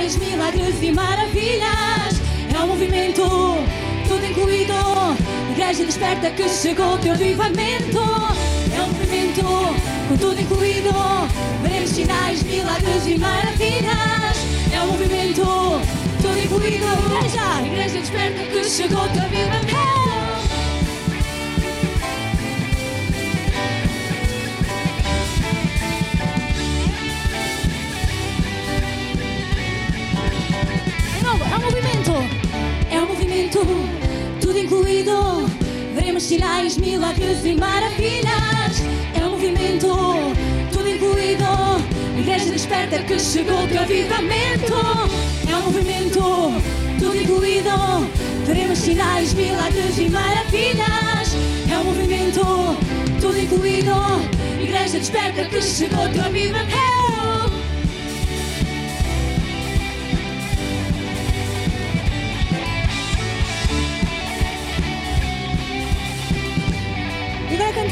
sinais, milagres e maravilhas. É um movimento, tudo incluído. Igreja desperta que chegou o teu avivamento. É um movimento, com tudo incluído. Veremos sinais, milagres e maravilhas. É um movimento, tudo incluído. Igreja, igreja desperta que chegou o teu avivamento. Movimento, tudo incluído. Veremos sinais, milagres e maravilhas. É um movimento, tudo incluído. Igreja desperta que chegou teu avivamento. É um movimento, tudo incluído. Veremos sinais, milagres e maravilhas. É um movimento, tudo incluído. Igreja desperta que chegou teu avivamento.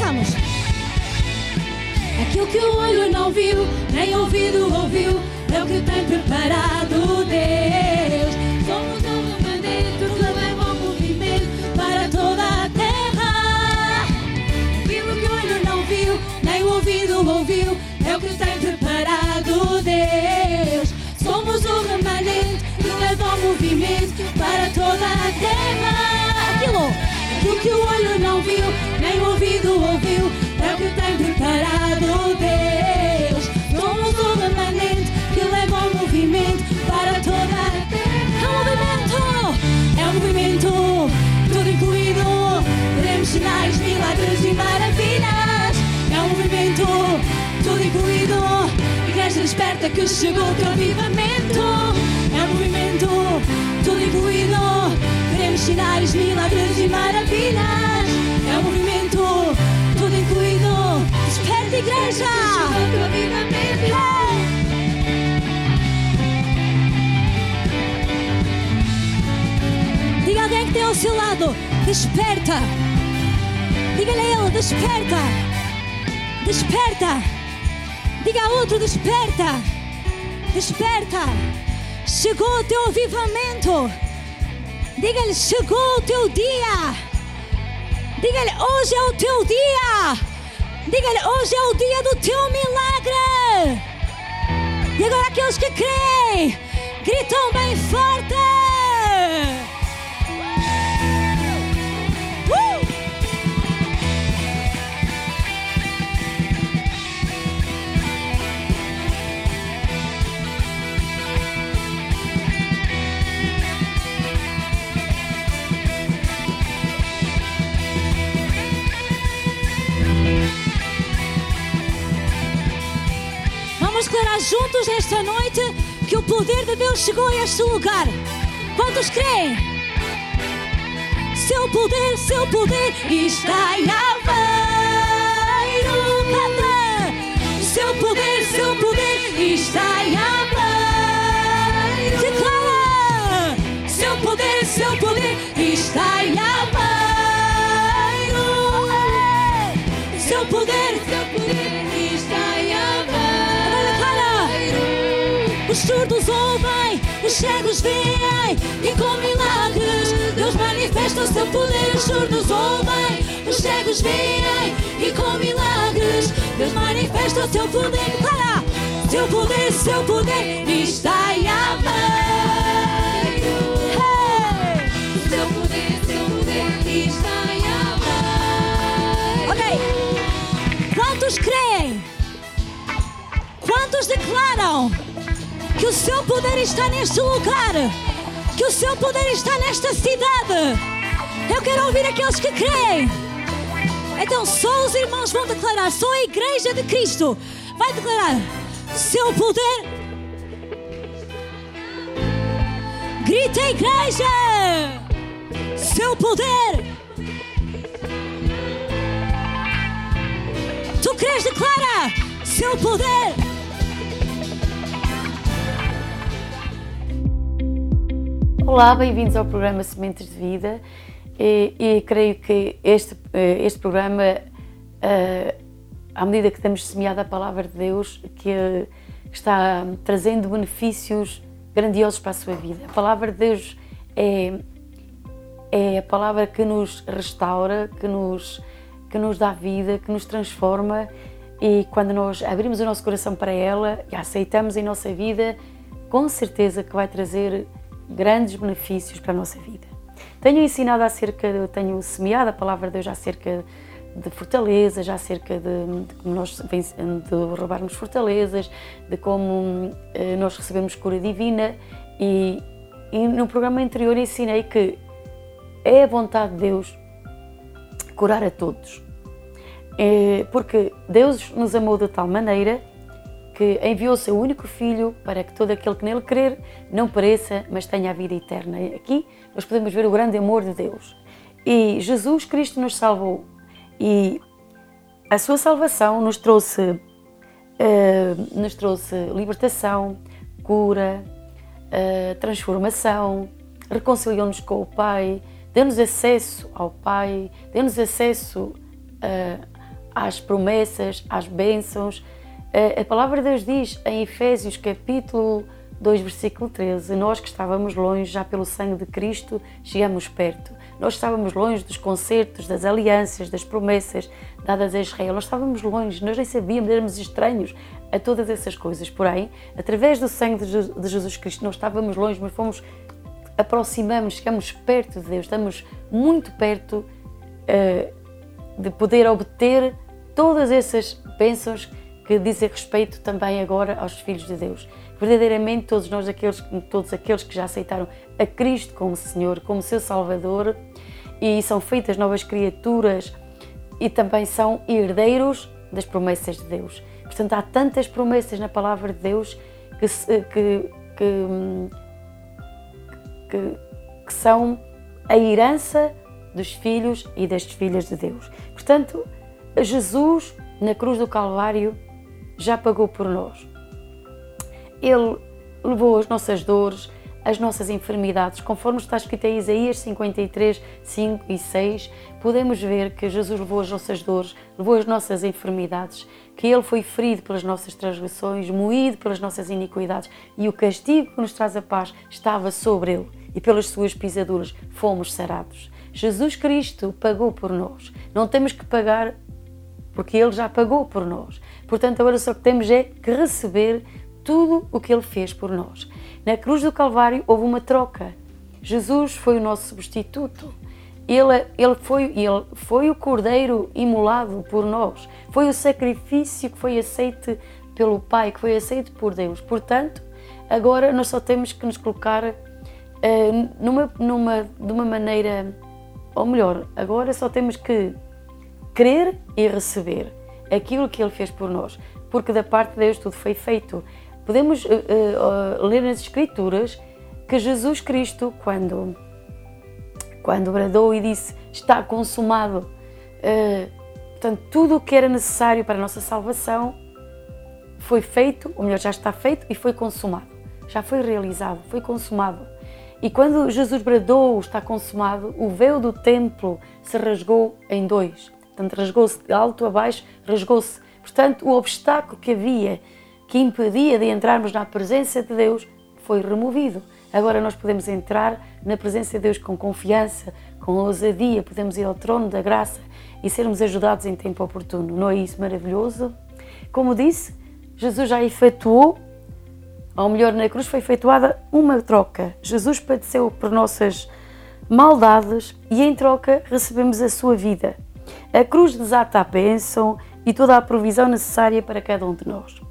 Cantamos. Aquilo que o olho não viu, nem ouvido ouviu, é o que tem preparado Deus. Somos um que leva o movimento para toda a terra. Aquilo que o olho não viu, nem ouvido ouviu, é o que tem preparado Deus. Somos o remanente que leva o movimento para toda a terra. Aquilo. Aquilo que o olho não viu, ouviu, é o que tem preparado Deus. Somos o remanente que leva o movimento para toda a terra. É um movimento, é um movimento, tudo incluído. Veremos sinais, milagres e maravilhas. É um movimento, tudo incluído. Igreja desperta que chegou o teu avivamento. É um movimento, tudo incluído. Veremos sinais, milagres e maravilhas. É um movimento, igreja! Hey! Diga alguém que tem ao seu lado, desperta. Diga-lhe a ele, desperta. Desperta. Diga a outro, desperta. Desperta. Chegou o teu avivamento. Diga-lhe, chegou o teu dia. Diga-lhe, hoje é o teu dia. Diga-lhe, hoje é o dia do teu milagre. E agora aqueles que creem, gritam bem forte. Declarar juntos nesta noite que o poder de Deus chegou a este lugar. Quantos creem? Seu poder, seu poder está em Aveiro. Canta! Seu poder, seu poder está em Aveiro. Os surdos ouvem, os cegos veem e com milagres Deus manifesta o seu poder. Os surdos ouvem, os cegos veem e com milagres Deus manifesta o seu poder. Declara! Seu poder, seu poder está em. Hey! Seu poder, seu poder está em. Ok. Quantos creem? Quantos declaram que o seu poder está neste lugar? Que o seu poder está nesta cidade? Eu quero ouvir aqueles que creem. Então só os irmãos vão declarar, só a igreja de Cristo vai declarar seu poder. Grita igreja! Seu poder! Tu crês, declara seu poder! Olá, bem-vindos ao programa Sementes de Vida e, e creio que este, eh, este programa eh, à medida que temos semeado a palavra de Deus, que está trazendo benefícios grandiosos para a sua vida. A palavra de Deus é, é a palavra que nos restaura, que nos, que nos dá vida, que nos transforma e quando nós abrimos o nosso coração para ela e a aceitamos em nossa vida, com certeza que vai trazer grandes benefícios para a nossa vida. Tenho ensinado acerca, tenho semeado a palavra de Deus acerca de fortalezas, acerca de, de como nós de roubarmos fortalezas, de como eh, nós recebemos cura divina e, e no programa anterior ensinei que é a vontade de Deus curar a todos. É, porque Deus nos amou de tal maneira que enviou o seu único filho para que todo aquele que nele crer não pereça, mas tenha a vida eterna. Aqui nós podemos ver o grande amor de Deus. E Jesus Cristo nos salvou. E a sua salvação nos trouxe, uh, nos trouxe libertação, cura, uh, transformação, reconciliou-nos com o Pai, deu-nos acesso ao Pai, deu-nos acesso uh, às promessas, às bênçãos, a palavra de Deus diz em Efésios capítulo 2, versículo 13: Nós que estávamos longe, já pelo sangue de Cristo, chegamos perto. Nós estávamos longe dos concertos, das alianças, das promessas dadas a Israel. Nós estávamos longe, nós nem sabíamos, éramos estranhos a todas essas coisas. Porém, através do sangue de Jesus Cristo, nós estávamos longe, mas fomos, aproximamos, chegamos perto de Deus, estamos muito perto uh, de poder obter todas essas bênçãos que dizem respeito também agora aos filhos de Deus. Verdadeiramente todos nós, aqueles, todos aqueles que já aceitaram a Cristo como Senhor, como seu Salvador, e são feitas novas criaturas e também são herdeiros das promessas de Deus. Portanto, há tantas promessas na palavra de Deus que, que, que, que, são a herança dos filhos e das filhas de Deus. Portanto, Jesus na cruz do Calvário já pagou por nós. Ele levou as nossas dores, as nossas enfermidades, conforme está escrito em Isaías 53, 5 e 6, podemos ver que Jesus levou as nossas dores, levou as nossas enfermidades, que Ele foi ferido pelas nossas transgressões, moído pelas nossas iniquidades e o castigo que nos traz a paz estava sobre Ele e pelas suas pisaduras fomos sarados. Jesus Cristo pagou por nós. Não temos que pagar porque Ele já pagou por nós. Portanto, agora só que temos é que receber tudo o que Ele fez por nós. Na cruz do Calvário houve uma troca. Jesus foi o nosso substituto. Ele, ele, foi, ele foi o cordeiro imolado por nós. Foi o sacrifício que foi aceito pelo Pai, que foi aceito por Deus. Portanto, agora nós só temos que nos colocar uh, numa, numa, de uma maneira, ou melhor, agora só temos que crer e receber aquilo que Ele fez por nós, porque da parte de Deus tudo foi feito. Podemos uh, uh, ler nas Escrituras que Jesus Cristo, quando, quando bradou e disse está consumado, uh, portanto, tudo o que era necessário para a nossa salvação foi feito, ou melhor, já está feito e foi consumado. Já foi realizado, foi consumado. E quando Jesus bradou está consumado, o véu do templo se rasgou em dois. Portanto, rasgou-se de alto a baixo, rasgou-se. Portanto, o obstáculo que havia que impedia de entrarmos na presença de Deus foi removido. Agora nós podemos entrar na presença de Deus com confiança, com ousadia, podemos ir ao trono da graça e sermos ajudados em tempo oportuno. Não é isso maravilhoso? Como disse, Jesus já efetuou, ou melhor, na cruz foi efetuada uma troca. Jesus padeceu por nossas maldades e em troca recebemos a sua vida. A cruz desata a bênção e toda a provisão necessária para cada um de nós.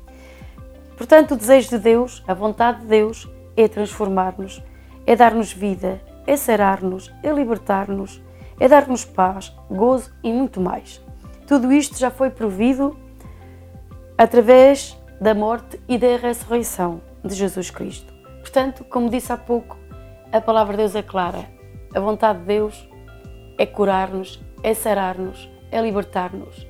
Portanto, o desejo de Deus, a vontade de Deus, é transformar-nos, é dar-nos vida, é sarar-nos, é libertar-nos, é dar-nos paz, gozo e muito mais. Tudo isto já foi provido através da morte e da ressurreição de Jesus Cristo. Portanto, como disse há pouco, a palavra de Deus é clara. A vontade de Deus é curar-nos, é sarar-nos, é libertar-nos.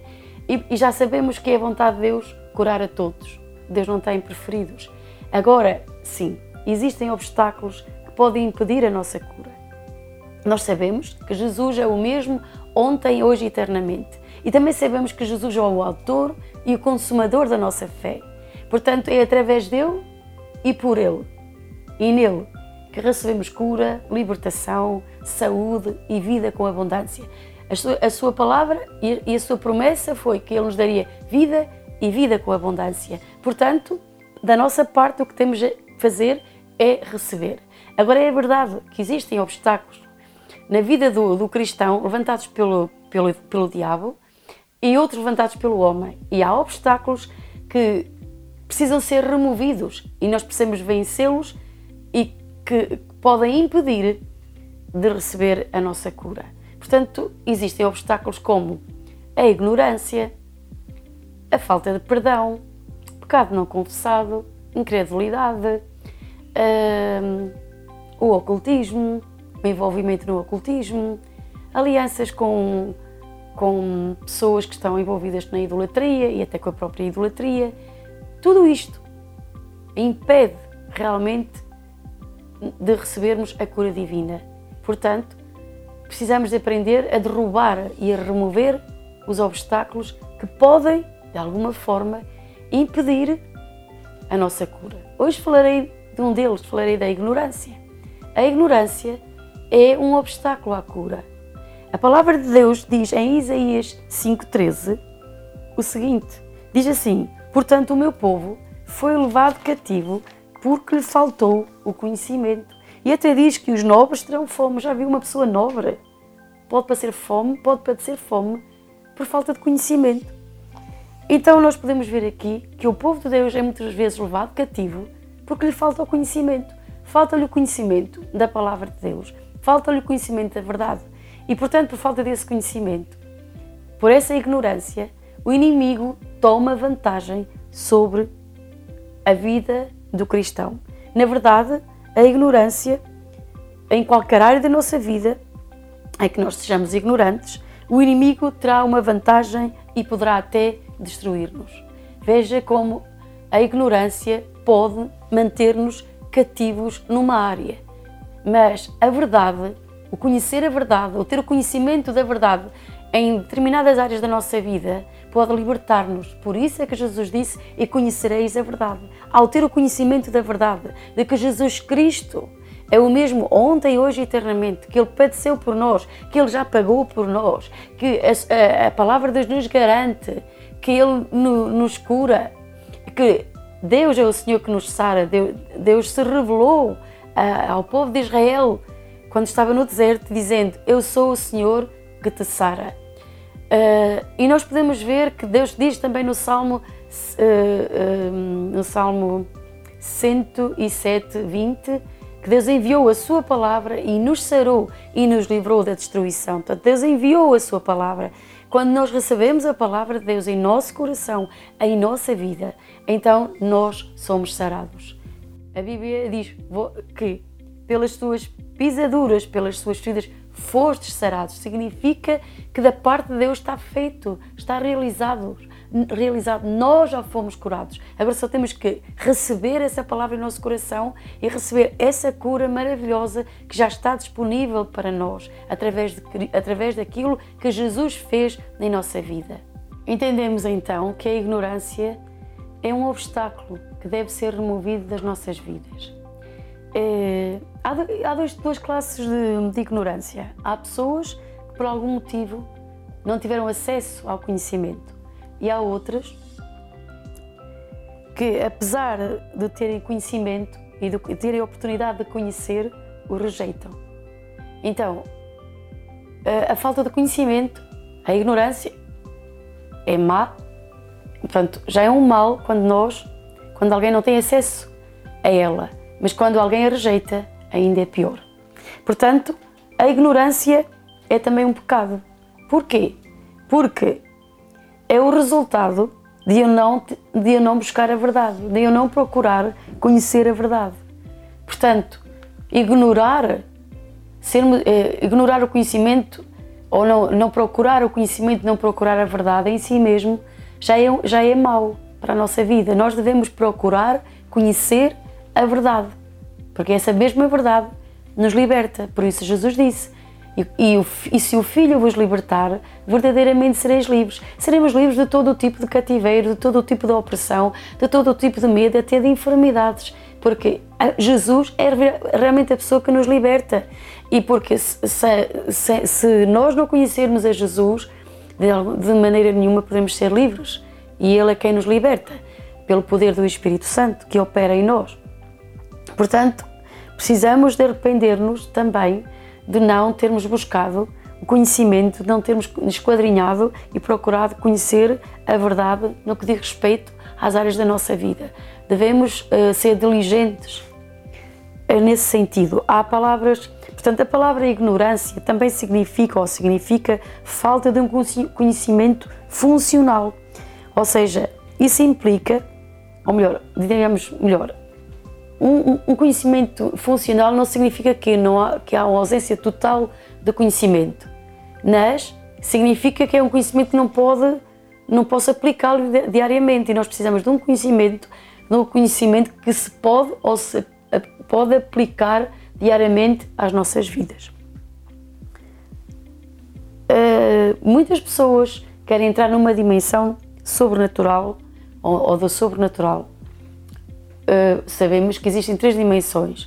E, e, já sabemos que é a vontade de Deus curar a todos. Deus não tem preferidos. Agora, sim, existem obstáculos que podem impedir a nossa cura. Nós sabemos que Jesus é o mesmo ontem, hoje e eternamente. E também sabemos que Jesus é o autor e o consumador da nossa fé. Portanto, é através dele e por ele e nele que recebemos cura, libertação, saúde e vida com abundância. A sua, a sua palavra e a sua promessa foi que ele nos daria vida e vida com abundância. Portanto, da nossa parte, o que temos a fazer é receber. Agora, é verdade que existem obstáculos na vida do, do cristão levantados pelo, pelo, pelo diabo e outros levantados pelo homem. E há obstáculos que precisam ser removidos e nós precisamos vencê-los e que podem impedir de receber a nossa cura. Portanto, existem obstáculos como a ignorância, a falta de perdão, pecado não confessado, incredulidade, hum, o ocultismo, o envolvimento no ocultismo, alianças com, com pessoas que estão envolvidas na idolatria e até com a própria idolatria. Tudo isto impede realmente de recebermos a cura divina. Portanto, precisamos de aprender a derrubar e a remover os obstáculos que podem, de alguma forma, impedir a nossa cura. Hoje falarei de um deles, falarei da ignorância. A ignorância é um obstáculo à cura. A palavra de Deus diz em Isaías 5,13 o seguinte: diz assim: Portanto, o meu povo foi levado cativo porque lhe faltou o conhecimento. E até diz que os nobres terão fome. Já viu uma pessoa nobre? Pode padecer fome, pode padecer fome por falta de conhecimento. Então nós podemos ver aqui que o povo de Deus é muitas vezes levado cativo porque lhe falta o conhecimento. Falta-lhe o conhecimento da palavra de Deus, falta-lhe o conhecimento da verdade. E portanto, por falta desse conhecimento, por essa ignorância, o inimigo toma vantagem sobre a vida do cristão. Na verdade, a ignorância em qualquer área da nossa vida em que nós sejamos ignorantes, o inimigo terá uma vantagem e poderá até destruir-nos. Veja como a ignorância pode manter-nos cativos numa área. Mas a verdade, o conhecer a verdade, o ter o conhecimento da verdade em determinadas áreas da nossa vida, pode libertar-nos. Por isso é que Jesus disse: E conhecereis a verdade. Ao ter o conhecimento da verdade, de que Jesus Cristo é o mesmo ontem, hoje e eternamente, que Ele padeceu por nós, que Ele já pagou por nós, que a, a, a palavra de Deus nos garante, que Ele no, nos cura, que Deus é o Senhor que nos sara, Deus, Deus se revelou a, ao povo de Israel quando estava no deserto, dizendo: Eu sou o Senhor que te sara. Uh, e nós podemos ver que Deus diz também no Salmo, uh, uh, no Salmo 107, 20, que Deus enviou a sua palavra e nos sarou e nos livrou da destruição. Portanto, Deus enviou a sua palavra. Quando nós recebemos a palavra de Deus em nosso coração, em nossa vida, então nós somos sarados. A Bíblia diz que pelas suas pisaduras, pelas suas feridas, fostes sarados. Significa que da parte de Deus está feito, está realizado. realizado. Nós já fomos curados. Agora só temos que receber essa palavra em nosso coração e receber essa cura maravilhosa que já está disponível para nós através, de, através daquilo que Jesus fez em nossa vida. Entendemos então que a ignorância é um obstáculo que deve ser removido das nossas vidas. É, há, há dois, duas classes de, de ignorância. Há pessoas que, por algum motivo, não tiveram acesso ao conhecimento, e há outras que, apesar de terem conhecimento e de terem a oportunidade de conhecer, o rejeitam. Então, a, a falta de conhecimento, a ignorância, é má. Portanto, já é um mal quando nós, quando alguém não tem acesso a ela. Mas quando alguém a rejeita, ainda é pior. Portanto, a ignorância é também um pecado. Porquê? Porque é o resultado de eu não, de eu não buscar a verdade, de eu não procurar conhecer a verdade. Portanto, ignorar, ser, eh, ignorar o conhecimento ou não, não procurar o conhecimento, não procurar a verdade em si mesmo, já é, já é mau para a nossa vida. Nós devemos procurar conhecer a verdade, porque essa mesma verdade nos liberta. Por isso Jesus disse: E, e, e, se o Filho vos libertar, verdadeiramente sereis livres. Seremos livres de todo o tipo de cativeiro, de todo o tipo de opressão, de todo o tipo de medo, até de enfermidades. Porque Jesus é realmente a pessoa que nos liberta. E porque se, se, se nós não conhecermos a Jesus, de, de maneira nenhuma podemos ser livres. E Ele é quem nos liberta, pelo poder do Espírito Santo que opera em nós. Portanto, precisamos de arrepender-nos também de não termos buscado o conhecimento, de não termos esquadrinhado e procurado conhecer a verdade no que diz respeito às áreas da nossa vida. Devemos uh, ser diligentes uh, nesse sentido. Há palavras, portanto, a palavra ignorância também significa ou significa falta de um conhecimento funcional. Ou seja, isso implica, ou melhor, digamos melhor, um, um, conhecimento funcional não significa que, não há, que há uma ausência total de conhecimento, mas significa que é um conhecimento que não pode, não posso aplicá-lo diariamente e nós precisamos de um conhecimento, de um conhecimento que se pode ou se pode aplicar diariamente às nossas vidas. Uh, muitas pessoas querem entrar numa dimensão sobrenatural ou, ou do sobrenatural uh, sabemos que existem três dimensões.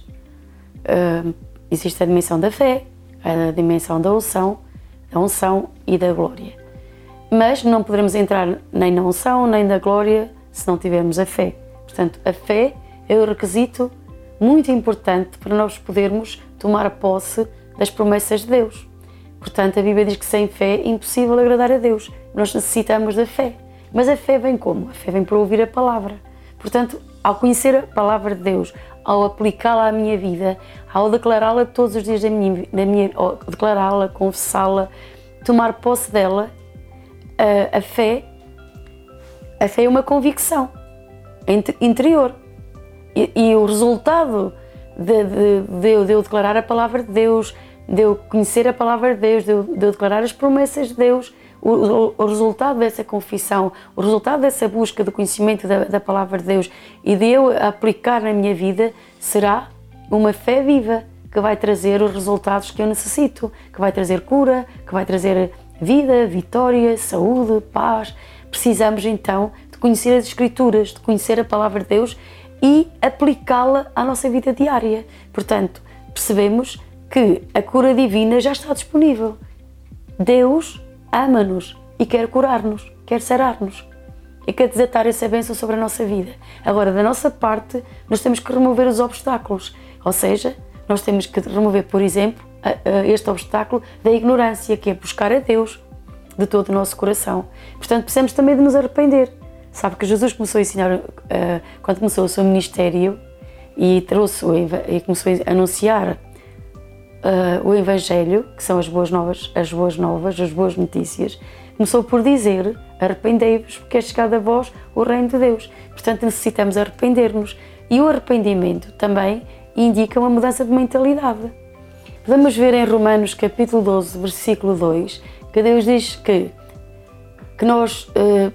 Uh, existe a dimensão da fé, a dimensão da unção, da unção e da glória. Mas não poderemos entrar nem na unção nem na glória se não tivermos a fé. Portanto, a fé é o requisito muito importante para nós podermos tomar posse das promessas de Deus. Portanto, a Bíblia diz que sem fé é impossível agradar a Deus. Nós necessitamos da fé. Mas a fé vem como? A fé vem para ouvir a palavra. Portanto, ao conhecer a palavra de Deus, ao aplicá-la à minha vida, ao declará-la todos os dias da minha, da minha declará-la, confessá-la, tomar posse dela, a, a, fé, a fé é uma convicção interior. E, e o resultado de, de, de, de, eu declarar a palavra de Deus, de eu conhecer a palavra de Deus, de eu, de eu declarar as promessas de Deus, o, o, resultado dessa confissão, o resultado dessa busca do conhecimento da, da, palavra de Deus e de eu aplicar na minha vida será uma fé viva que vai trazer os resultados que eu necessito, que vai trazer cura, que vai trazer vida, vitória, saúde, paz. Precisamos então de conhecer as Escrituras, de conhecer a palavra de Deus e aplicá-la à nossa vida diária. Portanto, percebemos que a cura divina já está disponível. Deus ama-nos e quer curar-nos, quer sarar-nos e quer desatar essa bênção sobre a nossa vida. Agora, da nossa parte, nós temos que remover os obstáculos, ou seja, nós temos que remover, por exemplo, este obstáculo da ignorância, que é buscar a Deus de todo o nosso coração. Portanto, precisamos também de nos arrepender. Sabe que Jesus começou a ensinar, eh, quando começou o seu ministério e trouxe e começou a anunciar uh, o Evangelho, que são as boas novas, as boas novas, as boas notícias, começou por dizer: arrependei-vos, porque é chegado a vós o reino de Deus. Portanto, necessitamos arrepender-nos. E o arrependimento também indica uma mudança de mentalidade. Podemos ver em Romanos capítulo 12, versículo 2, que Deus diz que, que nós, uh,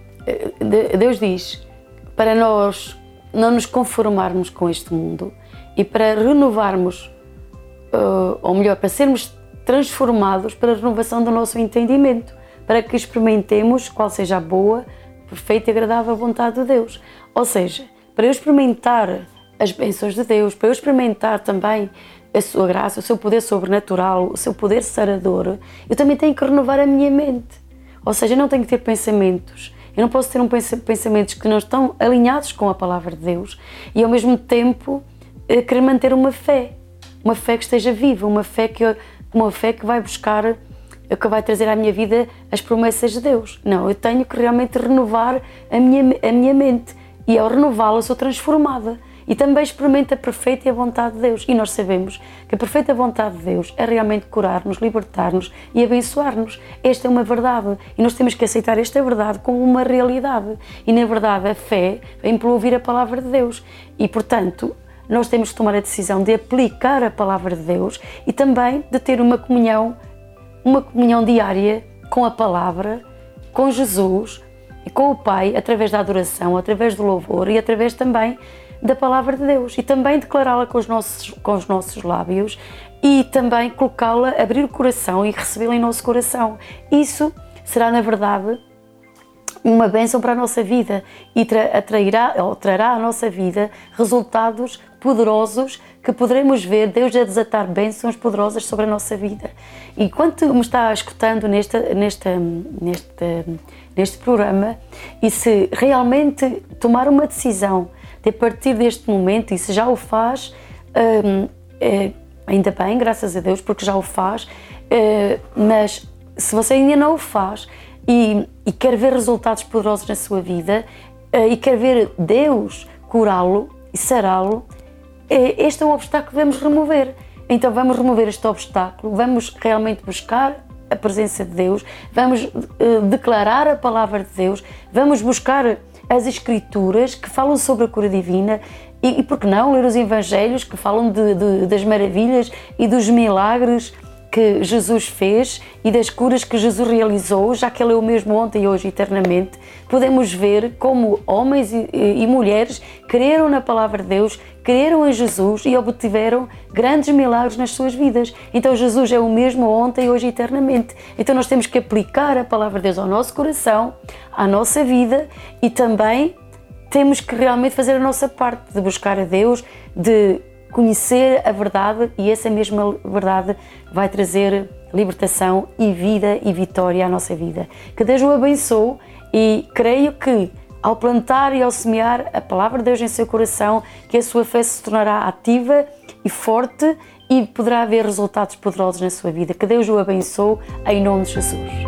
Deus diz para nós não nos conformarmos com este mundo e para renovarmos uh, ou melhor, para sermos transformados para a renovação do nosso entendimento, para que experimentemos qual seja a boa, perfeita e agradável vontade de Deus. Ou seja, para eu experimentar as bênçãos de Deus, para eu experimentar também a sua graça, o seu poder sobrenatural, o seu poder sarador, eu também tenho que renovar a minha mente. Ou seja, eu não tenho que ter pensamentos. Eu não posso ter um pensamentos que não estão alinhados com a palavra de Deus e ao mesmo tempo eh, querer manter uma fé uma fé que esteja viva, uma fé que, uma fé que vai buscar, que vai trazer à minha vida as promessas de Deus. Não, eu tenho que realmente renovar a minha, a minha mente e ao renová-la sou transformada e também experimento a perfeita vontade de Deus. E nós sabemos que a perfeita vontade de Deus é realmente curar-nos, libertar-nos e abençoar-nos. Esta é uma verdade e nós temos que aceitar esta verdade como uma realidade. E na verdade a fé vem por ouvir a palavra de Deus. E portanto, nós temos que tomar a decisão de aplicar a palavra de Deus e também de ter uma comunhão, uma comunhão diária com a palavra, com Jesus e com o Pai, através da adoração, através do louvor e através também da palavra de Deus e também declará-la com os nossos, com os nossos lábios e também colocá-la, abrir o coração e recebê-la em nosso coração. Isso será, na verdade, uma bênção para a nossa vida e atrairá, ou trará à nossa vida resultados poderosos que poderemos ver Deus a desatar bênçãos poderosas sobre a nossa vida. E quando me está escutando neste, neste, neste, neste programa e se realmente tomar uma decisão de a partir deste momento, e se já o faz, hum, é, ainda bem, graças a Deus, porque já o faz, é, mas se você ainda não o faz, e, e quer ver resultados poderosos na sua vida uh, e quer ver Deus curá-lo e sará-lo, é, este é um obstáculo que devemos remover. Então vamos remover este obstáculo, vamos realmente buscar a presença de Deus, vamos uh, declarar a palavra de Deus, vamos buscar as Escrituras que falam sobre a cura divina e, e por que não, ler os Evangelhos que falam de, de, das maravilhas e dos milagres que Jesus fez e das curas que Jesus realizou, já que Ele é o mesmo ontem e hoje eternamente, podemos ver como homens e, e mulheres creram na palavra de Deus, creram em Jesus e obtiveram grandes milagres nas suas vidas. Então Jesus é o mesmo ontem e hoje eternamente. Então nós temos que aplicar a palavra de Deus ao nosso coração, à nossa vida e também temos que realmente fazer a nossa parte de buscar a Deus, de conhecer a verdade e essa mesma verdade vai trazer libertação e vida e vitória à nossa vida. Que Deus o abençoe e creio que ao plantar e ao semear a palavra de Deus em seu coração, que a sua fé se tornará ativa e forte e poderá haver resultados poderosos na sua vida. Que Deus o abençoe em nome de Jesus.